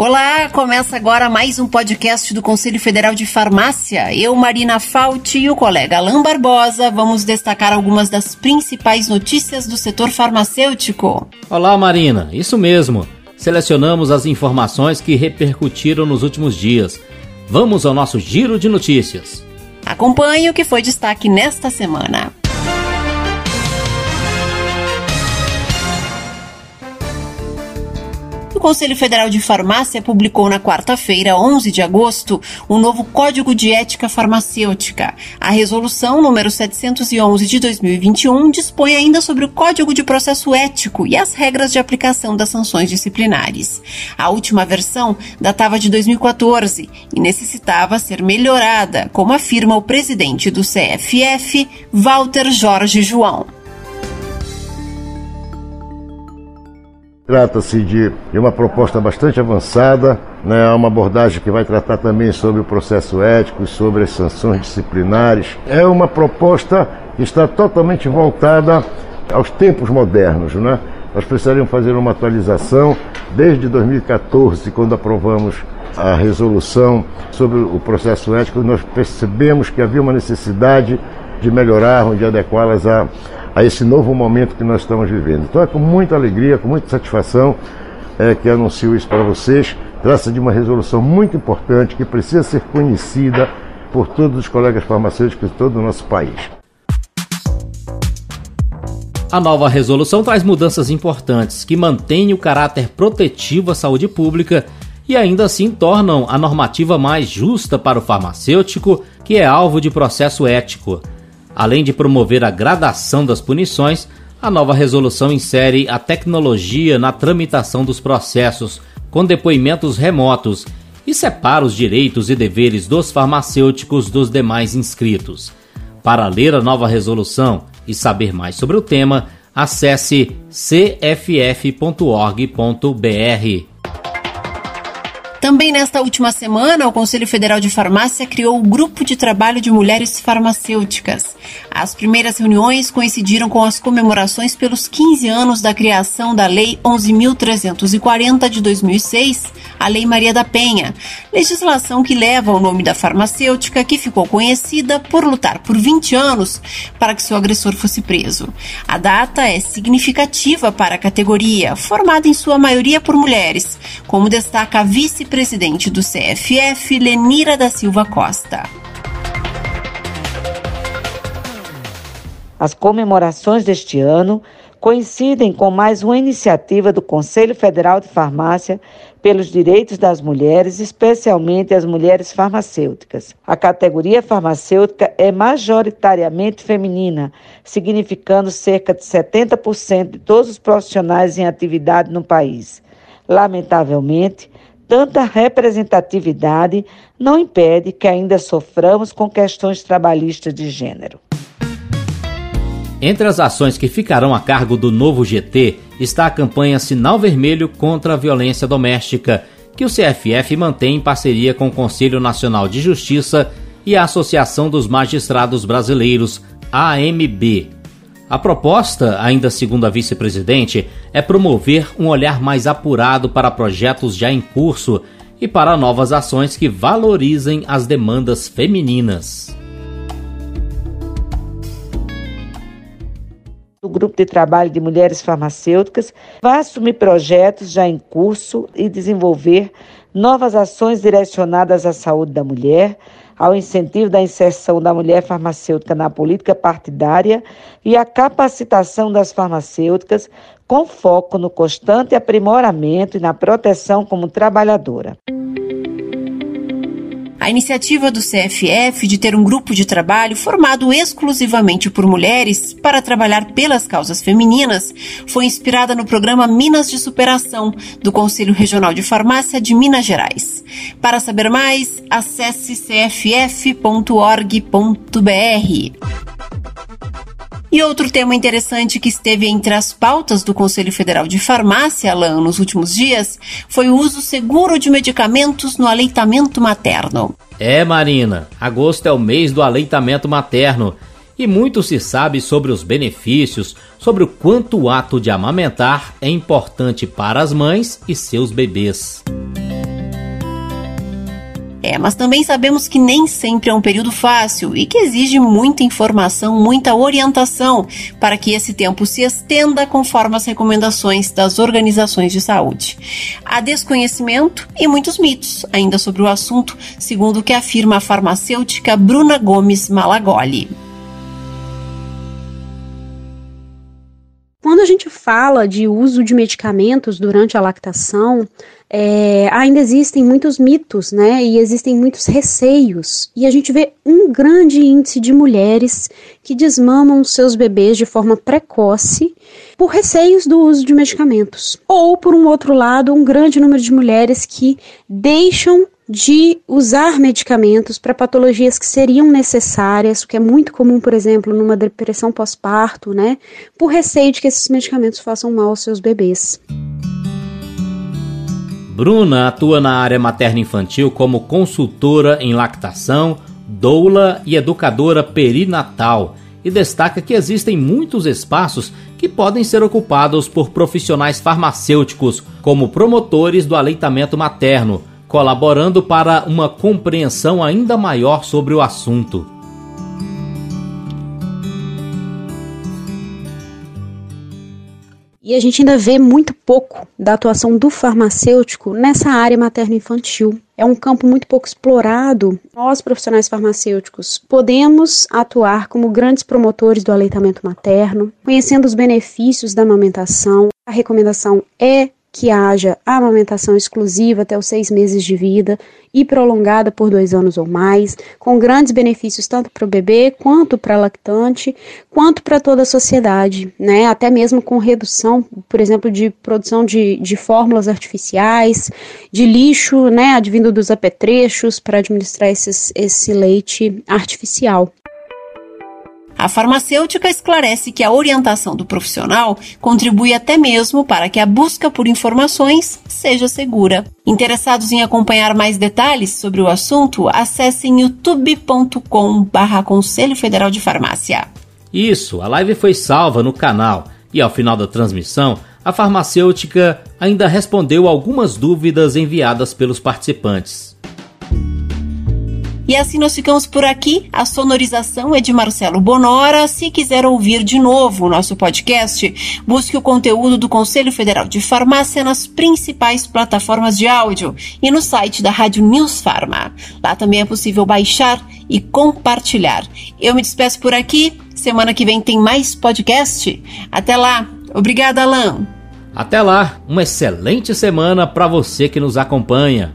Olá, começa agora mais um podcast do Conselho Federal de Farmácia. Eu, Marina Fauti e o colega Alain Barbosa vamos destacar algumas das principais notícias do setor farmacêutico. Olá, Marina, isso mesmo. Selecionamos as informações que repercutiram nos últimos dias. Vamos ao nosso giro de notícias. Acompanhe o que foi destaque nesta semana. O Conselho Federal de Farmácia publicou na quarta-feira, 11 de agosto, um novo Código de Ética Farmacêutica. A resolução número 711 de 2021 dispõe ainda sobre o Código de Processo Ético e as regras de aplicação das sanções disciplinares. A última versão datava de 2014 e necessitava ser melhorada, como afirma o presidente do CFF, Walter Jorge João. Trata-se de, uma proposta bastante avançada, né, uma abordagem que vai tratar também sobre o processo ético e sobre as sanções disciplinares. É uma proposta que está totalmente voltada aos tempos modernos. Né? Nós precisaríamos fazer uma atualização desde 2014, quando aprovamos a resolução sobre o processo ético, nós percebemos que havia uma necessidade de melhorar, de adequá-las a a esse novo momento que nós estamos vivendo. Então é com muita alegria, com muita satisfação é, que anuncio isso para vocês. Trata-se de uma resolução muito importante que precisa ser conhecida por todos os colegas farmacêuticos de todo o nosso país. A nova resolução traz mudanças importantes que mantêm o caráter protetivo à saúde pública e ainda assim tornam a normativa mais justa para o farmacêutico, que é alvo de processo ético. Além de promover a gradação das punições, a nova resolução insere a tecnologia na tramitação dos processos, com depoimentos remotos, e separa os direitos e deveres dos farmacêuticos dos demais inscritos. Para ler a nova resolução e saber mais sobre o tema, acesse cff.org.br. Também nesta última semana, o Conselho Federal de Farmácia criou o Grupo de Trabalho de Mulheres Farmacêuticas. As primeiras reuniões coincidiram com as comemorações pelos 15 anos da criação da Lei 11.340 de 2006, a Lei Maria da Penha, legislação que leva o nome da farmacêutica que ficou conhecida por lutar por 20 anos para que seu agressor fosse preso. A data é significativa para a categoria, formada em sua maioria por mulheres, como destaca a vice-presidente presidente do CFF, Lenira da Silva Costa. As comemorações deste ano coincidem com mais uma iniciativa do Conselho Federal de Farmácia pelos direitos das mulheres, especialmente as mulheres farmacêuticas. A categoria farmacêutica é majoritariamente feminina, significando cerca de 70% de todos os profissionais em atividade no país. Lamentavelmente, tanta representatividade não impede que ainda soframos com questões trabalhistas de gênero. Entre as ações que ficarão a cargo do novo GT está a campanha Sinal Vermelho contra a Violência Doméstica, que o CFF mantém em parceria com o Conselho Nacional de Justiça e a Associação dos Magistrados Brasileiros, AMB. A proposta, ainda segundo a vice-presidente, é promover um olhar mais apurado para projetos já em curso e para novas ações que valorizem as demandas femininas. O grupo de trabalho de mulheres farmacêuticas vai assumir projetos já em curso e desenvolver novas ações direcionadas à saúde da mulher, ao incentivo da inserção da mulher farmacêutica na política partidária e à capacitação das farmacêuticas, com foco no constante aprimoramento e na proteção como trabalhadora. A iniciativa do CFF de ter um grupo de trabalho formado exclusivamente por mulheres para trabalhar pelas causas femininas foi inspirada no programa Minas de Superação do Conselho Regional de Farmácia de Minas Gerais. Para saber mais, acesse cff.org.br. E outro tema interessante que esteve entre as pautas do Conselho Federal de Farmácia, Alain, nos últimos dias, foi o uso seguro de medicamentos no aleitamento materno. É, Marina, agosto é o mês do aleitamento materno e muito se sabe sobre os benefícios, sobre o quanto o ato de amamentar é importante para as mães e seus bebês. É, mas também sabemos que nem sempre é um período fácil e que exige muita informação, muita orientação para que esse tempo se estenda conforme as recomendações das organizações de saúde. Há desconhecimento e muitos mitos ainda sobre o assunto, segundo o que afirma a farmacêutica Bruna Gomes Malagoli. Quando a gente fala de uso de medicamentos durante a lactação, é, ainda existem muitos mitos, né? E existem muitos receios. E a gente vê um grande índice de mulheres que desmamam seus bebês de forma precoce por receios do uso de medicamentos. Ou, por um outro lado, um grande número de mulheres que deixam de usar medicamentos para patologias que seriam necessárias, o que é muito comum, por exemplo, numa depressão pós-parto, né? Por receio de que esses medicamentos façam mal aos seus bebês. Bruna atua na área materno-infantil como consultora em lactação, doula e educadora perinatal e destaca que existem muitos espaços que podem ser ocupados por profissionais farmacêuticos, como promotores do aleitamento materno, colaborando para uma compreensão ainda maior sobre o assunto. E a gente ainda vê muito pouco da atuação do farmacêutico nessa área materno-infantil. É um campo muito pouco explorado. Nós, profissionais farmacêuticos, podemos atuar como grandes promotores do aleitamento materno, conhecendo os benefícios da amamentação. A recomendação é que haja amamentação exclusiva até os seis meses de vida e prolongada por dois anos ou mais, com grandes benefícios tanto para o bebê quanto para a lactante, quanto para toda a sociedade, né? Até mesmo com redução, por exemplo, de produção de, de fórmulas artificiais, de lixo, né? Advindo dos apetrechos para administrar esses, esse leite artificial. A farmacêutica esclarece que a orientação do profissional contribui até mesmo para que a busca por informações seja segura. Interessados em acompanhar mais detalhes sobre o assunto, acessem youtube.com/barra Conselho Federal de Farmácia. Isso, a live foi salva no canal e ao final da transmissão, a farmacêutica ainda respondeu algumas dúvidas enviadas pelos participantes. E assim nós ficamos por aqui. A sonorização é de Marcelo Bonora. Se quiser ouvir de novo o nosso podcast, busque o conteúdo do Conselho Federal de Farmácia nas principais plataformas de áudio e no site da Rádio News Farma. Lá também é possível baixar e compartilhar. Eu me despeço por aqui. Semana que vem tem mais podcast. Até lá. Obrigada, Alan. Até lá. Uma excelente semana para você que nos acompanha.